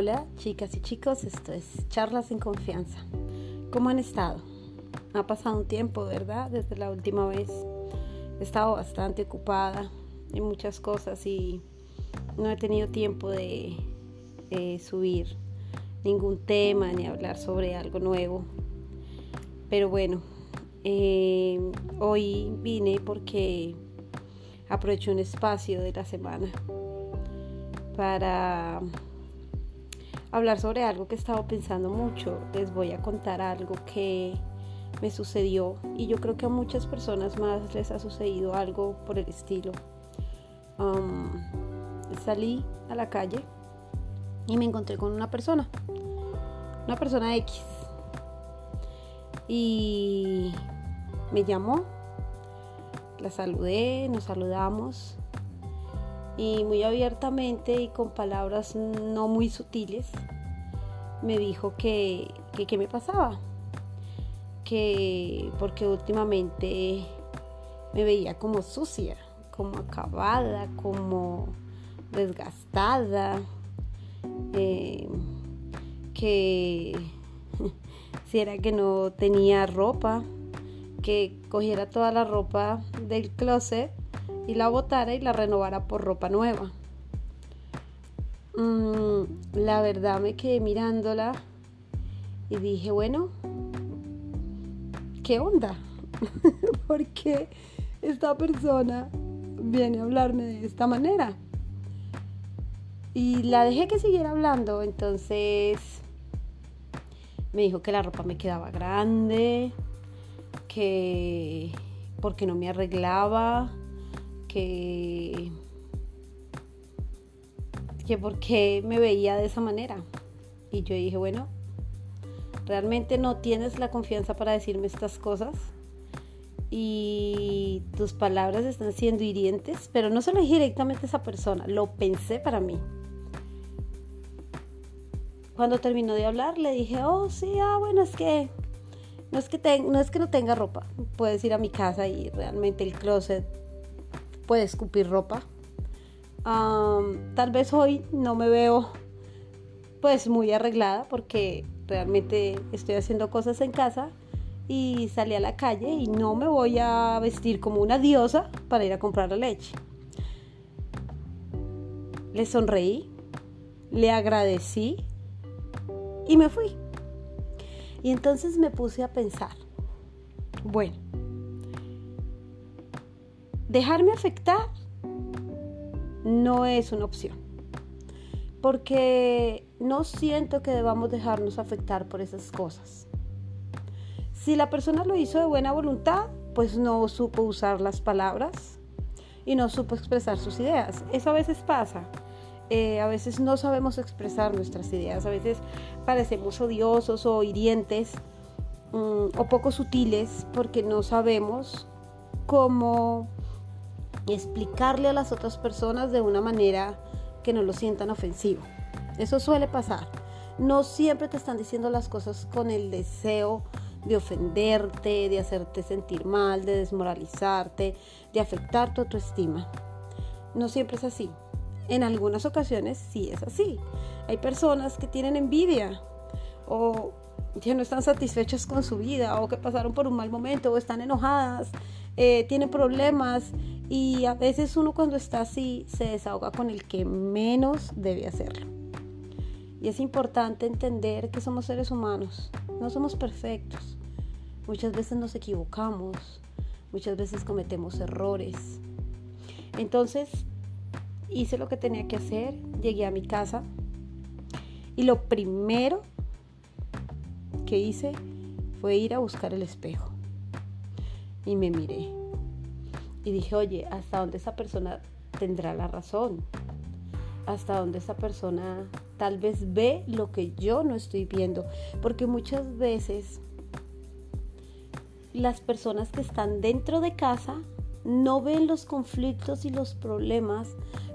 Hola chicas y chicos, esto es Charlas en Confianza. ¿Cómo han estado? Ha pasado un tiempo, ¿verdad? Desde la última vez. He estado bastante ocupada en muchas cosas y no he tenido tiempo de, subir ningún tema ni hablar sobre algo nuevo. Pero bueno, eh, hoy vine porque aprovecho un espacio de la semana para hablar sobre algo que he estado pensando mucho. Les voy a contar algo que me sucedió y yo creo que a muchas personas más les ha sucedido algo por el estilo. Salí a la calle y me encontré con una persona, una persona X. Y me llamó, la saludé, nos saludamos y muy abiertamente y con palabras no muy sutiles me dijo que qué me pasaba, que porque últimamente me veía como sucia, como acabada, como desgastada, eh, que si era que no tenía ropa, que cogiera toda la ropa del closet y la botara y la renovara por ropa nueva. Mm, la verdad me quedé mirándola y dije, bueno, ¿qué onda? Porque esta persona viene a hablarme de esta manera? Y la dejé que siguiera hablando, entonces me dijo que la ropa me quedaba grande, que porque no me arreglaba, que, que por qué me veía de esa manera. Y yo dije, bueno, realmente no tienes la confianza para decirme estas cosas y tus palabras están siendo hirientes, pero no se lo dije directamente a esa persona, lo pensé para mí. Cuando terminó de hablar, le dije, oh, sí, ah, bueno, es que no es que, no es que no tenga ropa, puedes ir a mi casa y realmente el closet puede escupir ropa. tal vez hoy no me veo pues muy arreglada porque realmente estoy haciendo cosas en casa y salí a la calle y no me voy a vestir como una diosa para ir a comprar la leche. Le sonreí, le agradecí y me fui. Y entonces me puse a pensar, bueno, dejarme afectar no es una opción. Porque no siento que debamos dejarnos afectar por esas cosas. Si la persona lo hizo de buena voluntad, pues no supo usar las palabras y no supo expresar sus ideas. Eso a veces pasa. Eh, a veces no sabemos expresar nuestras ideas, a veces parecemos odiosos o hirientes mm, o poco sutiles porque no sabemos cómo explicarle a las otras personas de una manera que no lo sientan ofensivo. Eso suele pasar. No siempre te están diciendo las cosas con el deseo de ofenderte, de hacerte sentir mal, de desmoralizarte, de afectar tu autoestima. No siempre es así. En algunas ocasiones sí es así. Hay personas que tienen envidia o ya no están satisfechas con su vida o que pasaron por un mal momento o están enojadas, eh, tienen problemas y a veces uno cuando está así se desahoga con el que menos debe hacerlo. Y es importante entender que somos seres humanos, no somos perfectos. Muchas veces nos equivocamos, muchas veces cometemos errores. Entonces hice lo que tenía que hacer, llegué a mi casa y lo primero que hice fue ir a buscar el espejo. Y me miré y dije, oye, ¿hasta dónde esa persona tendrá la razón? ¿Hasta dónde esa persona tal vez ve lo que yo no estoy viendo? Porque muchas veces las personas que están dentro de casa no ven los conflictos y los problemas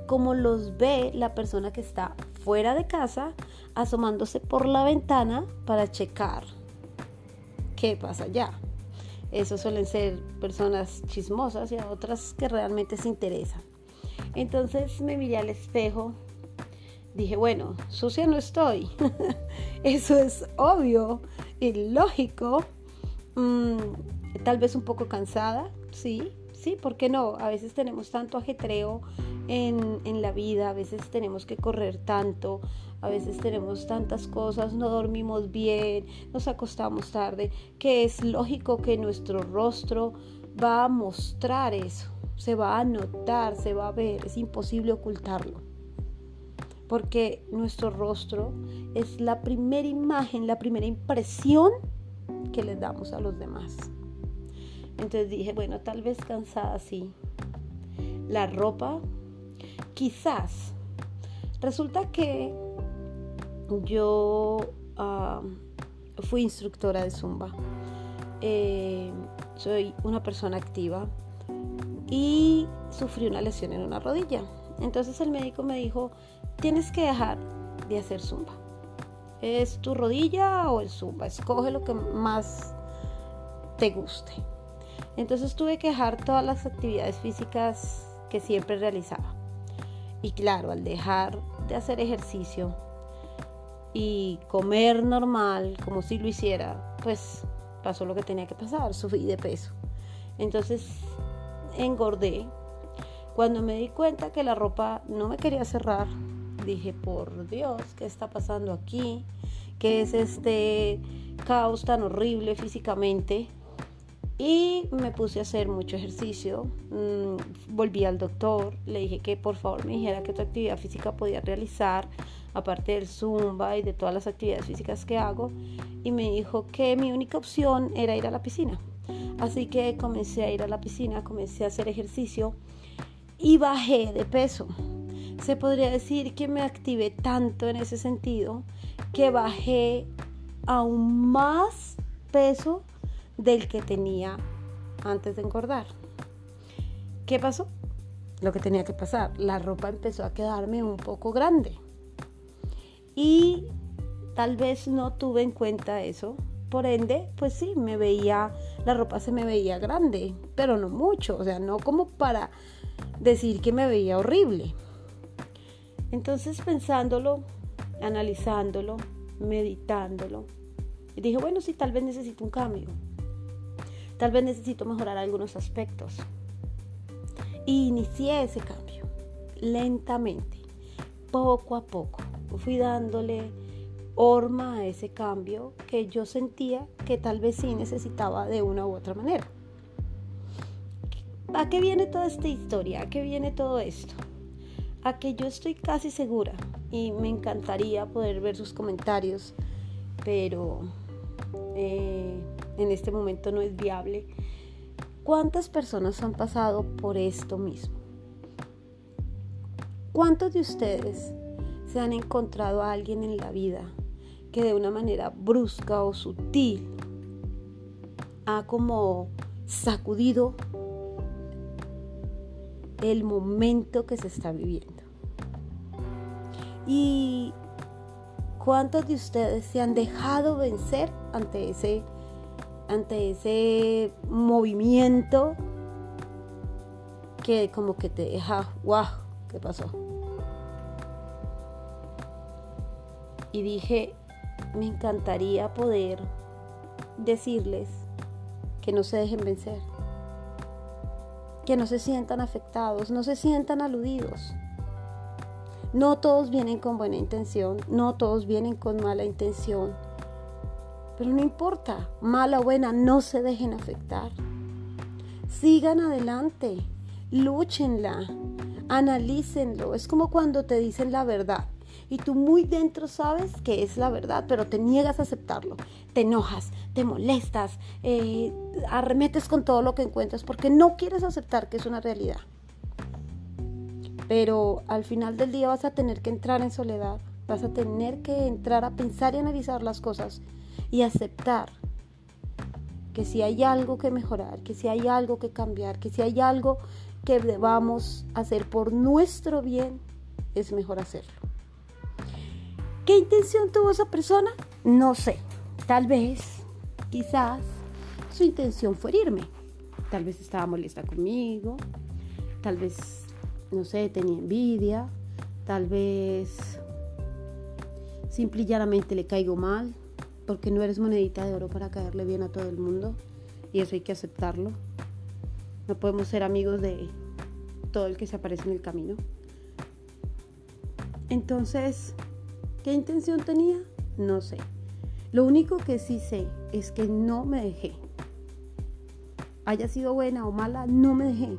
como los ve la persona que está fuera de casa asomándose por la ventana para checar qué pasa allá. Esos suelen ser personas chismosas y otras que realmente se interesan. Entonces me miré al espejo dije, bueno, sucia no estoy. Eso es obvio y lógico. Mm, tal vez un poco cansada, sí, sí, ¿por qué no? A veces tenemos tanto ajetreo en, la vida, a veces tenemos que correr tanto, a veces tenemos tantas cosas, no dormimos bien, nos acostamos tarde, que es lógico que nuestro rostro va a mostrar eso, se va a notar, se va a ver, es imposible ocultarlo. Porque nuestro rostro es la primera imagen, la primera impresión que le damos a los demás. Entonces dije, bueno, tal vez cansada sí. La ropa, quizás. Resulta que yo ah, fui instructora de Zumba. Eh, soy una persona activa y sufrí una lesión en una rodilla. Entonces el médico me dijo, tienes que dejar de hacer Zumba. ¿Es tu rodilla o el Zumba? Escoge lo que más te guste. Entonces tuve que dejar todas las actividades físicas que siempre realizaba. Y claro, al dejar de hacer ejercicio y comer normal, como si lo hiciera, pues pasó lo que tenía que pasar, subí de peso. Entonces engordé. Cuando me di cuenta que la ropa no me quería cerrar, dije, por Dios, ¿qué está pasando aquí? ¿Qué es este caos tan horrible físicamente? Y me puse a hacer mucho ejercicio. Mm, volví al doctor, le dije que por favor me dijera qué otra actividad física podía realizar, aparte del zumba y de todas las actividades físicas que hago. Y me dijo que mi única opción era ir a la piscina. Así que comencé a ir a la piscina, comencé a hacer ejercicio y bajé de peso. Se podría decir que me activé tanto en ese sentido que bajé aún más peso del que tenía antes de engordar. ¿Qué pasó? Lo que tenía que pasar. La ropa empezó a quedarme un poco grande. Y tal vez no tuve en cuenta eso. Por ende, pues sí, me veía, la ropa se me veía grande, pero no mucho. O sea, no como para decir que me veía horrible. Entonces pensándolo, analizándolo, meditándolo, dije, bueno, sí, tal vez necesito un cambio. Tal vez necesito mejorar algunos aspectos. Y inicié ese cambio lentamente, poco a poco. Fui dándole horma a ese cambio que yo sentía que tal vez sí necesitaba de una u otra manera. ¿A qué viene toda esta historia? ¿A qué viene todo esto? A que yo estoy casi segura y me encantaría poder ver sus comentarios, pero eh, en este momento no es viable. ¿Cuántas personas han pasado por esto mismo? ¿Cuántos de ustedes se han encontrado a alguien en la vida que de una manera brusca o sutil ha como sacudido el momento que se está viviendo? ¿Y cuántos de ustedes se han dejado vencer ante ese ante ese movimiento que como que te deja, wow, ¿qué pasó? Y dije, me encantaría poder decirles que no se dejen vencer, que no se sientan afectados, no se sientan aludidos. No todos vienen con buena intención, no todos vienen con mala intención pero no importa, mala o buena, no se dejen afectar. Sigan adelante, lúchenla, analícenlo. Es como cuando te dicen la verdad y tú muy dentro sabes que es la verdad, pero te niegas a aceptarlo. Te enojas, te molestas, eh, arremetes con todo lo que encuentras porque no quieres aceptar que es una realidad. Pero al final del día vas a tener que entrar en soledad, vas a tener que entrar a pensar y analizar las cosas y aceptar que si hay algo que mejorar, que si hay algo que cambiar, que si hay algo que debamos hacer por nuestro bien, es mejor hacerlo. ¿Qué intención tuvo esa persona? No sé. Tal vez, quizás, su intención fue irme. Tal vez estaba molesta conmigo. Tal vez, no sé, tenía envidia. Tal vez simple y llanamente le caigo mal, porque no eres monedita de oro para caerle bien a todo el mundo, y eso hay que aceptarlo. No podemos ser amigos de todo el que se aparece en el camino. Entonces, ¿qué intención tenía? No sé. Lo único que sí sé es que no me dejé. Haya sido buena o mala, no me dejé.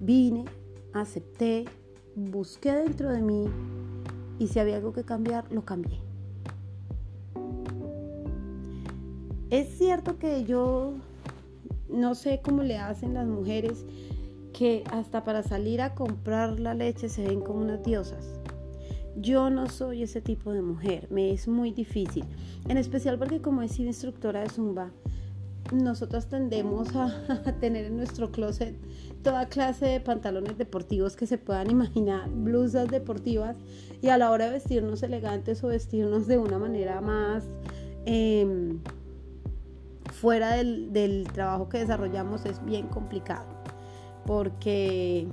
Vine, acepté, busqué dentro de mí y si había algo que cambiar, lo cambié. Es cierto que yo no sé cómo le hacen las mujeres que hasta para salir a comprar la leche se ven como unas diosas. Yo no soy ese tipo de mujer, me es muy difícil, en especial porque como he sido instructora de zumba, nosotros tendemos a, tener en nuestro closet toda clase de pantalones deportivos que se puedan imaginar, blusas deportivas y a la hora de vestirnos elegantes o vestirnos de una manera más em, fuera del, del trabajo que desarrollamos es bien complicado porque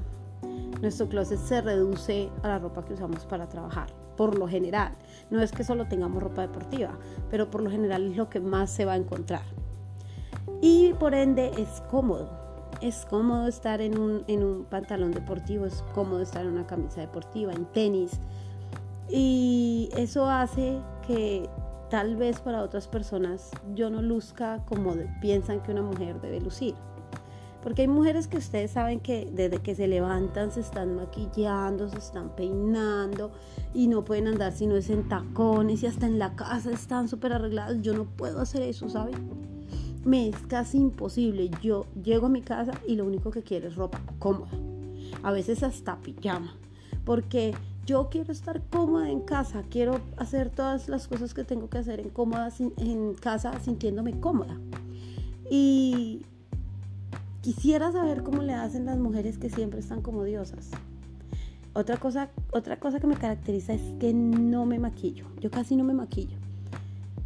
nuestro closet se reduce a la ropa que usamos para trabajar, por lo general. No es que solo tengamos ropa deportiva, pero por lo general es lo que más se va a encontrar y por ende es cómodo. Es cómodo estar en un, en un pantalón deportivo, es cómodo estar en una camisa deportiva, en tenis. Y eso hace que tal vez para otras personas yo no luzca como piensan que una mujer debe lucir. Porque hay mujeres que ustedes saben que desde que se levantan se están maquillando, se están peinando y no pueden andar si no es en tacones y hasta en la casa están súper arregladas. Yo no puedo hacer eso, ¿saben? me es casi imposible. Yo llego a mi casa y lo único que quiero es ropa cómoda. A veces hasta pijama. Porque yo quiero estar cómoda en casa. Quiero hacer todas las cosas que tengo que hacer en, cómoda, en casa sintiéndome cómoda. Y quisiera saber cómo le hacen las mujeres que siempre están como diosas. Otra cosa, otra cosa que me caracteriza es que no me maquillo. Yo casi no me maquillo.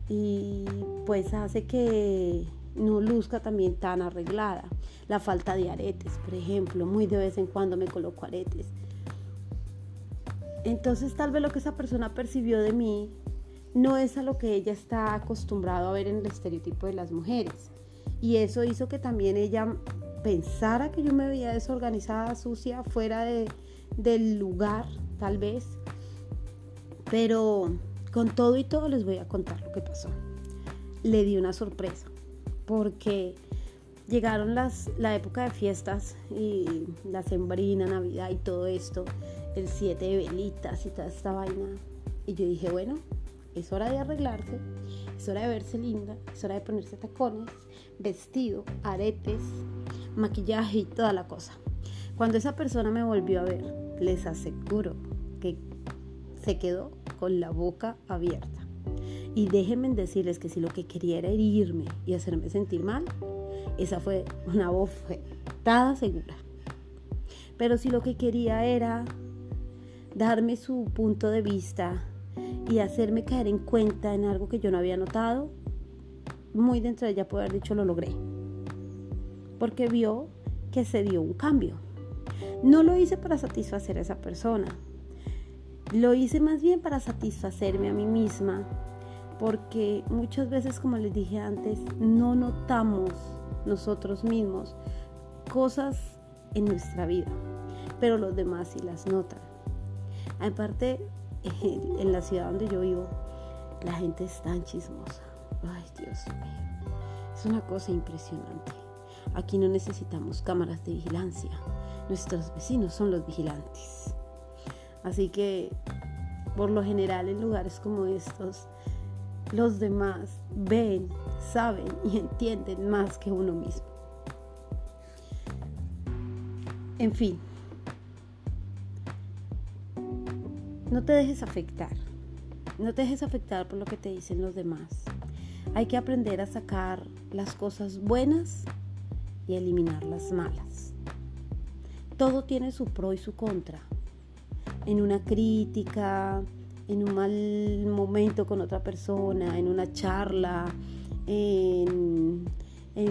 Y pues hace que no luzca también tan arreglada. La falta de aretes, por ejemplo, muy de vez en cuando me coloco aretes. Entonces tal vez lo que esa persona percibió de mí no es a lo que ella está acostumbrada a ver en el estereotipo de las mujeres. Y eso hizo que también ella pensara que yo me veía desorganizada, sucia, fuera de, del lugar, tal vez. Pero con todo y todo les voy a contar lo que pasó. Le di una sorpresa porque llegaron las, la época de fiestas y la sembrina, Navidad y todo esto, el 7 de velitas y toda esta vaina. Y yo dije, bueno, es hora de arreglarse, es hora de verse linda, es hora de ponerse tacones, vestido, aretes, maquillaje y toda la cosa. Cuando esa persona me volvió a ver, les aseguro que se quedó con la boca abierta. Y déjenme decirles que si lo que quería era herirme y hacerme sentir mal, esa fue una bofetada segura. Pero si lo que quería era darme su punto de vista y hacerme caer en cuenta en algo que yo no había notado, muy dentro de ella puede haber dicho lo logré. Porque vio que se dio un cambio. No lo hice para satisfacer a esa persona. Lo hice más bien para satisfacerme a mí misma porque muchas veces, como les dije antes, no notamos nosotros mismos cosas en nuestra vida, pero los demás sí las notan. Aparte, en la ciudad donde yo vivo, la gente es tan chismosa. Ay, Dios mío. Es una cosa impresionante. Aquí no necesitamos cámaras de vigilancia. Nuestros vecinos son los vigilantes. Así que, por lo general, en lugares como estos, los demás ven, saben y entienden más que uno mismo. En fin, no te dejes afectar, no te dejes afectar por lo que te dicen los demás. Hay que aprender a sacar las cosas buenas y eliminar las malas. Todo tiene su pro y su contra. En una crítica, en un mal momento con otra persona, en una charla, en,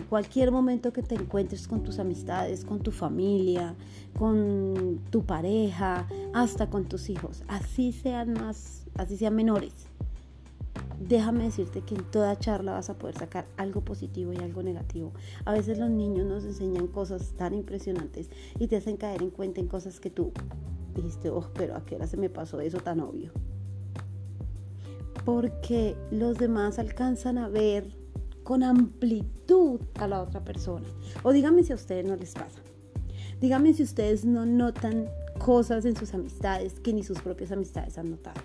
cualquier momento que te encuentres con tus amistades, con tu familia, con tu pareja, hasta con tus hijos, así sean más, así sean menores. déjame decirte que en toda charla vas a poder sacar algo positivo y algo negativo. A veces los niños nos enseñan cosas tan impresionantes y te hacen caer en cuenta en cosas que tú dijiste, oh, pero a qué hora se me pasó eso tan obvio. Porque los demás alcanzan a ver con amplitud a la otra persona. O díganme si a ustedes no les pasa. Díganme si ustedes no notan cosas en sus amistades que ni sus propias amistades han notado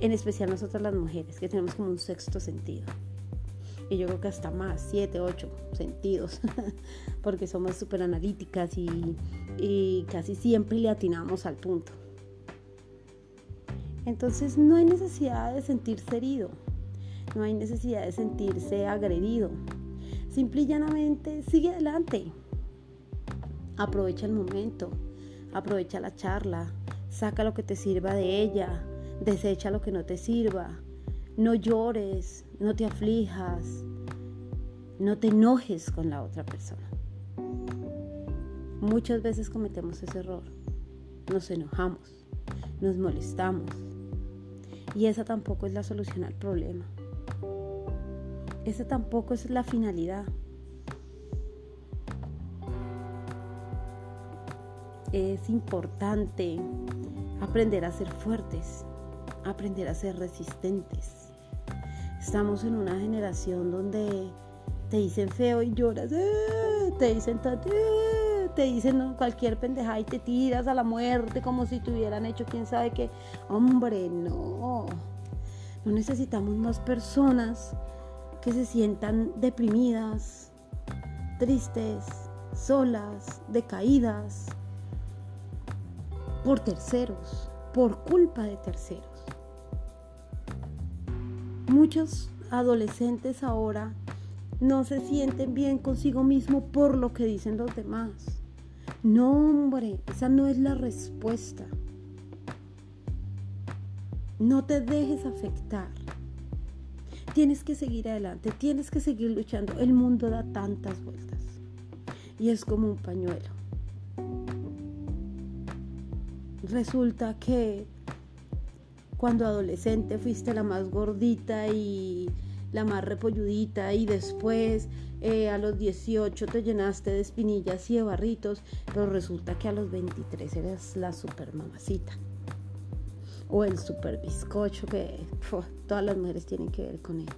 en especial nosotras las mujeres, que tenemos como un sexto sentido. Y yo creo que hasta más, siete, ocho sentidos, porque somos súper analíticas y, y casi siempre le atinamos al punto. Entonces no hay necesidad de sentirse herido, no hay necesidad de sentirse agredido. Simple y llanamente sigue adelante. Aprovecha el momento, aprovecha la charla, saca lo que te sirva de ella, Desecha lo que no te sirva. No llores, no te aflijas, no te enojes con la otra persona. Muchas veces cometemos ese error. Nos enojamos, nos molestamos. Y esa tampoco es la solución al problema. Esa tampoco es la finalidad. Es importante aprender a ser fuertes, aprender a ser resistentes. Estamos en una generación donde te dicen feo y lloras, ¡eh! te dicen ¡eh! te dicen cualquier pendejada y te tiras a la muerte como si te hubieran hecho quién sabe qué. Hombre, no. No necesitamos más personas que se sientan deprimidas, tristes, solas, decaídas por terceros, por culpa de terceros. Muchos adolescentes ahora no se sienten bien consigo mismo por lo que dicen los demás. No, hombre, esa no es la respuesta. No te dejes afectar. Tienes que seguir adelante, tienes que seguir luchando. El mundo da tantas vueltas y es como un pañuelo. Resulta que cuando adolescente fuiste la más gordita y la más repolludita y después eh, a los 18 te llenaste de espinillas y de barritos, pero resulta que a los 23 eres la super mamacita o el super bizcocho que todas las mujeres tienen que ver con él.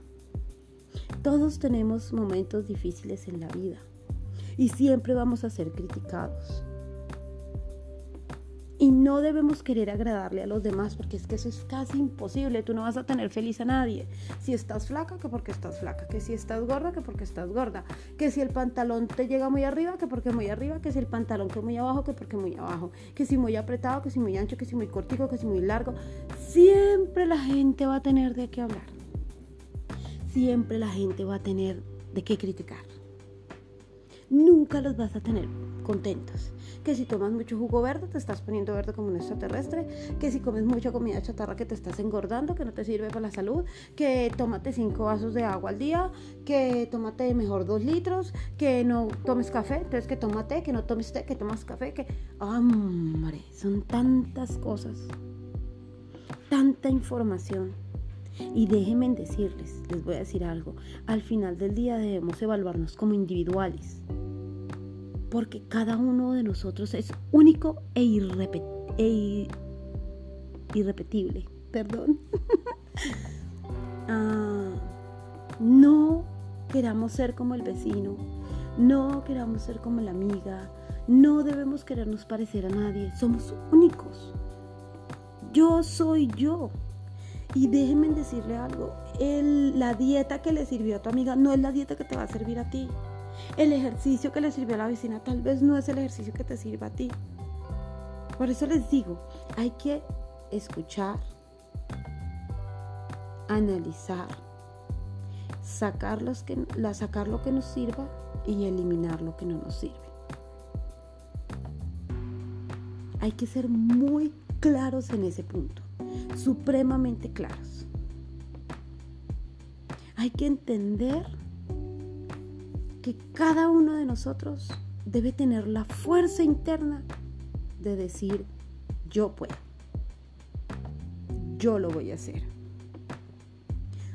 Todos tenemos momentos difíciles en la vida y siempre vamos a ser criticados. Y no debemos querer agradarle a los demás porque es que eso es casi imposible. Tú no vas a tener feliz a nadie. Si estás flaca, que porque estás flaca. Que si estás gorda, que porque estás gorda. Que si el pantalón te llega muy arriba, que porque muy arriba. Que si el pantalón que muy abajo, que porque muy abajo. Que si muy apretado, que si muy ancho, que si muy cortico, que si muy largo. Siempre la gente va a tener de qué hablar. Siempre la gente va a tener de qué criticar. Nunca los vas a tener contentos que si tomas mucho jugo verde te estás poniendo verde como un extraterrestre, que si comes mucha comida chatarra que te estás engordando, que no te sirve para la salud, que tómate cinco vasos de agua al día, que tómate mejor dos litros, que no tomes café, entonces que tómate, que no tomes té, que tomas café, que... ¡Hombre! Son tantas cosas, tanta información. Y déjenme decirles, les voy a decir algo, al final del día debemos evaluarnos como individuales porque cada uno de nosotros es único e, e irrepetible. Perdón. Ah, no queramos ser como el vecino, no queramos ser como la amiga, no debemos querernos parecer a nadie, somos únicos. Yo soy yo. Y déjenme decirle algo, la dieta que le sirvió a tu amiga no es la dieta que te va a servir a ti. El ejercicio que le sirvió a la vecina tal vez no es el ejercicio que te sirva a ti. Por eso les digo, hay que escuchar, analizar, sacar, que, sacar lo que nos sirva y eliminar lo que no nos sirve. Hay que ser muy claros en ese punto, supremamente claros. Hay que entender que cada uno de nosotros debe tener la fuerza interna de decir, yo puedo, yo lo voy a hacer.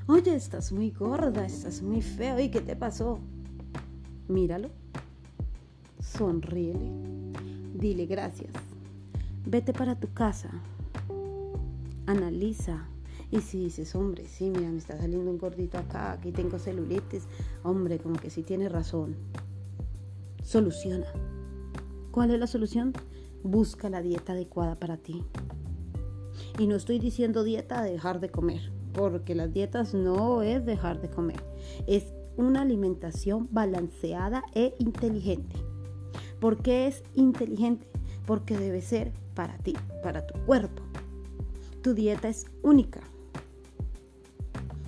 Oye, estás muy gorda, estás muy feo. ¿Y qué te pasó? Míralo. Sonríele. Dile gracias. Vete para tu casa. Analiza. Y si dices, hombre, sí, mira, me está saliendo un gordito acá, aquí tengo celulitis, hombre, como que sí tiene razón. Soluciona. ¿Cuál es la solución? Busca la dieta adecuada para ti. Y no estoy diciendo dieta de dejar de comer, porque las dietas no es dejar de comer, es una alimentación balanceada e inteligente. ¿Por qué es inteligente? Porque debe ser para ti, para tu cuerpo. Tu dieta es única.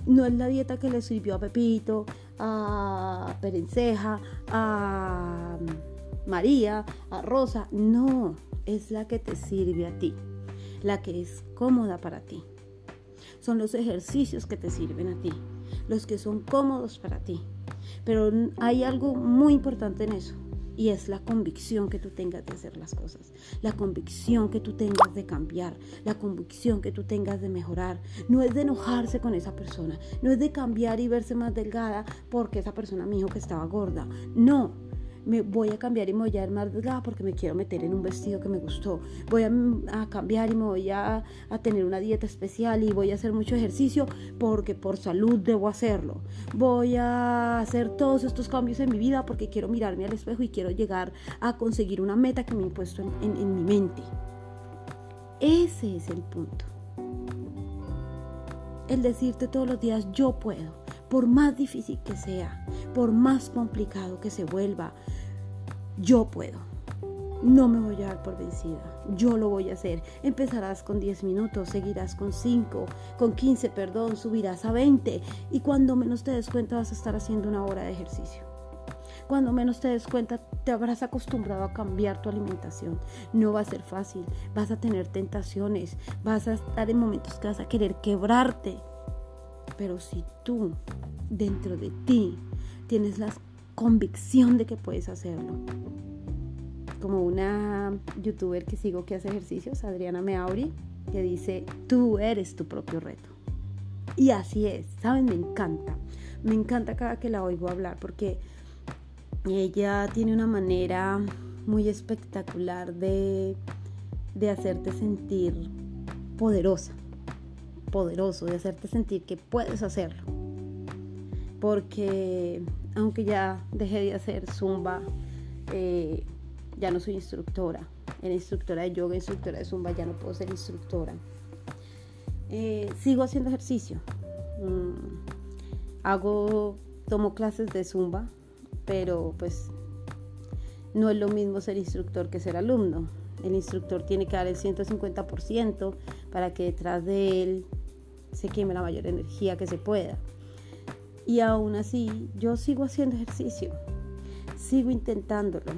No es la dieta que le sirvió a Pepito, a Perenceja, a María, a Rosa. No, es la que te sirve a ti, la que es cómoda para ti. Son los ejercicios que te sirven a ti, los que son cómodos para ti. Pero hay algo muy importante en eso. Y es la convicción que tú tengas de hacer las cosas, la convicción que tú tengas de cambiar, la convicción que tú tengas de mejorar. No es de enojarse con esa persona, no es de cambiar y verse más delgada porque esa persona me dijo que estaba gorda. No, me voy a cambiar y me voy a más delgada porque me quiero meter en un vestido que me gustó. Voy a, cambiar y me voy a, a, tener una dieta especial y voy a hacer mucho ejercicio porque por salud debo hacerlo. Voy a hacer todos estos cambios en mi vida porque quiero mirarme al espejo y quiero llegar a conseguir una meta que me he puesto en, en mi mente. Ese es el punto. El decirte todos los días yo puedo por más difícil que sea, por más complicado que se vuelva, yo puedo. No me voy a dar por vencida. Yo lo voy a hacer. Empezarás con 10 minutos, seguirás con 5, con 15, perdón, subirás a 20 y cuando menos te des cuenta vas a estar haciendo una hora de ejercicio. Cuando menos te des cuenta te habrás acostumbrado a cambiar tu alimentación. No va a ser fácil, vas a tener tentaciones, vas a estar en momentos que vas a querer quebrarte. Pero si tú dentro de ti tienes la convicción de que puedes hacerlo, como una youtuber que sigo que hace ejercicios, Adriana Meauri, que dice, tú eres tu propio reto. Y así es, ¿saben? Me encanta. Me encanta cada que la oigo hablar porque ella tiene una manera muy espectacular de, de hacerte sentir poderosa poderoso, de hacerte sentir que puedes hacerlo. Porque aunque ya dejé de hacer zumba, eh, ya no soy instructora. Era instructora de yoga, instructora de zumba, ya no puedo ser instructora. Eh, sigo haciendo ejercicio. Mm, hago, tomo clases de zumba, pero pues no es lo mismo ser instructor que ser alumno. El instructor tiene que dar el 150% para que detrás de él se queme la mayor energía que se pueda. Y aún así, yo sigo haciendo ejercicio, sigo intentándolo.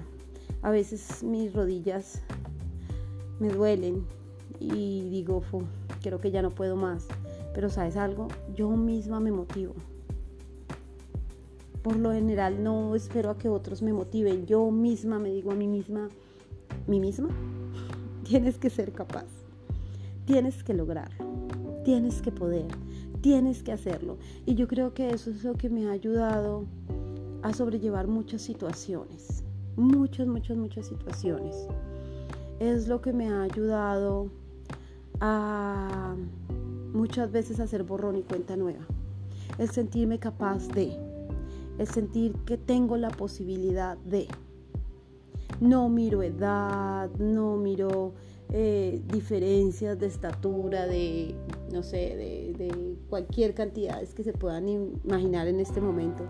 A veces mis rodillas me duelen y digo, creo que ya no puedo más. Pero sabes algo, yo misma me motivo. Por lo general no espero a que otros me motiven. Yo misma me digo a mí misma, mí misma, tienes que ser capaz, tienes que lograrlo tienes que poder, tienes que hacerlo. Y yo creo que eso es lo que me ha ayudado a sobrellevar muchas situaciones, muchas, muchas, muchas situaciones. Es lo que me ha ayudado a muchas veces hacer borrón y cuenta nueva. El sentirme capaz de, el sentir que tengo la posibilidad de. No miro edad, no miro eh, diferencias de estatura, de, no sé, de, de cualquier cantidad que se puedan imaginar en este momento.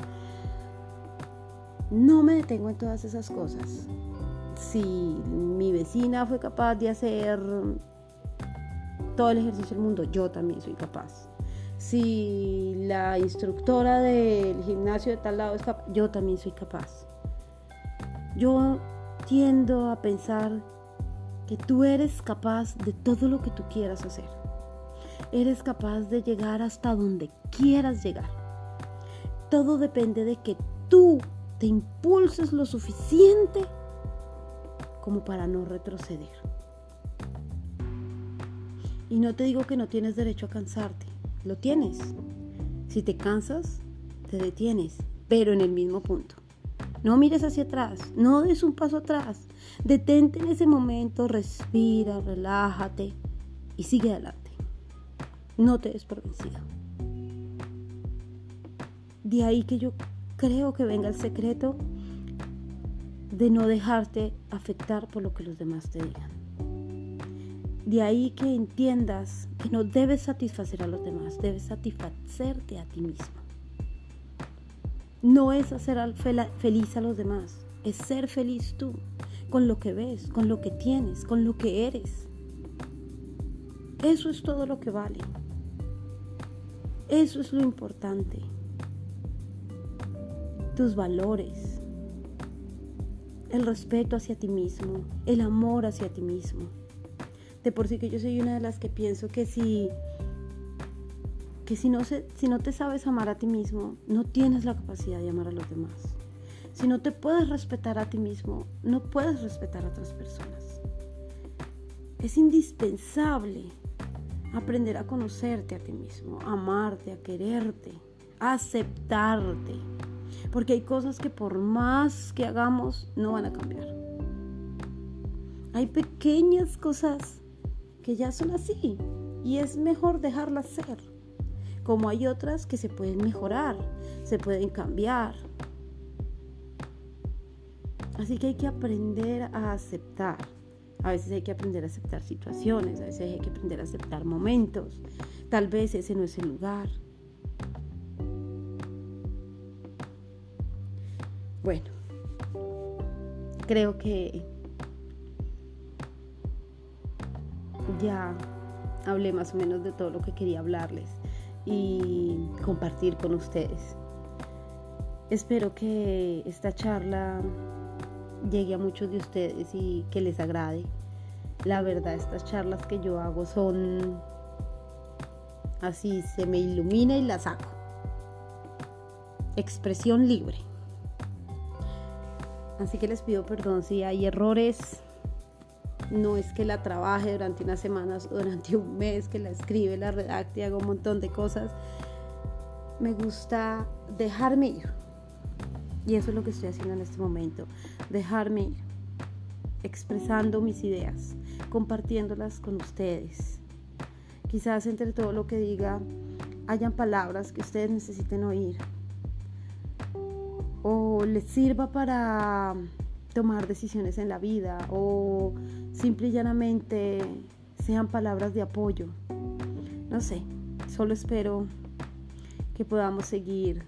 No me detengo en todas esas cosas. Si mi vecina fue capaz de hacer todo el ejercicio del mundo, yo también soy capaz. Si la instructora del gimnasio de tal lado es capaz, yo también soy capaz. Yo tiendo a pensar que tú eres capaz de todo lo que tú quieras hacer. Eres capaz de llegar hasta donde quieras llegar. Todo depende de que tú te impulses lo suficiente como para no retroceder. Y no te digo que no tienes derecho a cansarte, lo tienes. Si te cansas, te detienes, pero en el mismo punto. No mires hacia atrás, no des un paso atrás. Detente en ese momento, respira, relájate y sigue adelante. No te des por vencido. De ahí que yo creo que venga el secreto de no dejarte afectar por lo que los demás te digan. De ahí que entiendas que no debes satisfacer a los demás, debes satisfacerte a ti mismo. No es hacer feliz a los demás, es ser feliz tú, con lo que ves, con lo que tienes, con lo que eres. Eso es todo lo que vale. Eso es lo importante. Tus valores, el respeto hacia ti mismo, el amor hacia ti mismo. De por sí que yo soy una de las que pienso que si que si no, se, si no te sabes amar a ti mismo, no tienes la capacidad de amar a los demás. Si no te puedes respetar a ti mismo, no puedes respetar a otras personas. Es indispensable aprender a conocerte a ti mismo, amarte, a quererte, a aceptarte. Porque hay cosas que por más que hagamos no van a cambiar. Hay pequeñas cosas que ya son así y es mejor dejarlas ser como hay otras que se pueden mejorar, se pueden cambiar. Así que hay que aprender a aceptar. A veces hay que aprender a aceptar situaciones, a veces hay que aprender a aceptar momentos. Tal vez ese no es el lugar. Bueno, creo que ya hablé más o menos de todo lo que quería hablarles y compartir con ustedes. Espero que esta charla llegue a muchos de ustedes y que les agrade. La verdad, estas charlas que yo hago son así, se me ilumina y la saco. Expresión libre. Así que les pido perdón si hay errores no es que la trabaje durante unas semanas, durante un mes, que la escribe, la redacte, haga un montón de cosas. Me gusta dejarme ir. Y eso es lo que estoy haciendo en este momento. Dejarme ir. Expresando mis ideas, compartiéndolas con ustedes. Quizás entre todo lo que diga hayan palabras que ustedes necesiten oír. O les sirva para tomar decisiones en la vida o simple y llanamente sean palabras de apoyo. No sé, solo espero que podamos seguir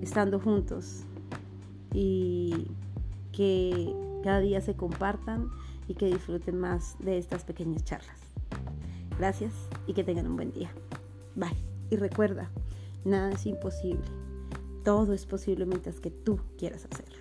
estando juntos y que cada día se compartan y que disfruten más de estas pequeñas charlas. Gracias y que tengan un buen día. Bye. Y recuerda, nada es imposible. Todo es posible mientras que tú quieras hacerlo.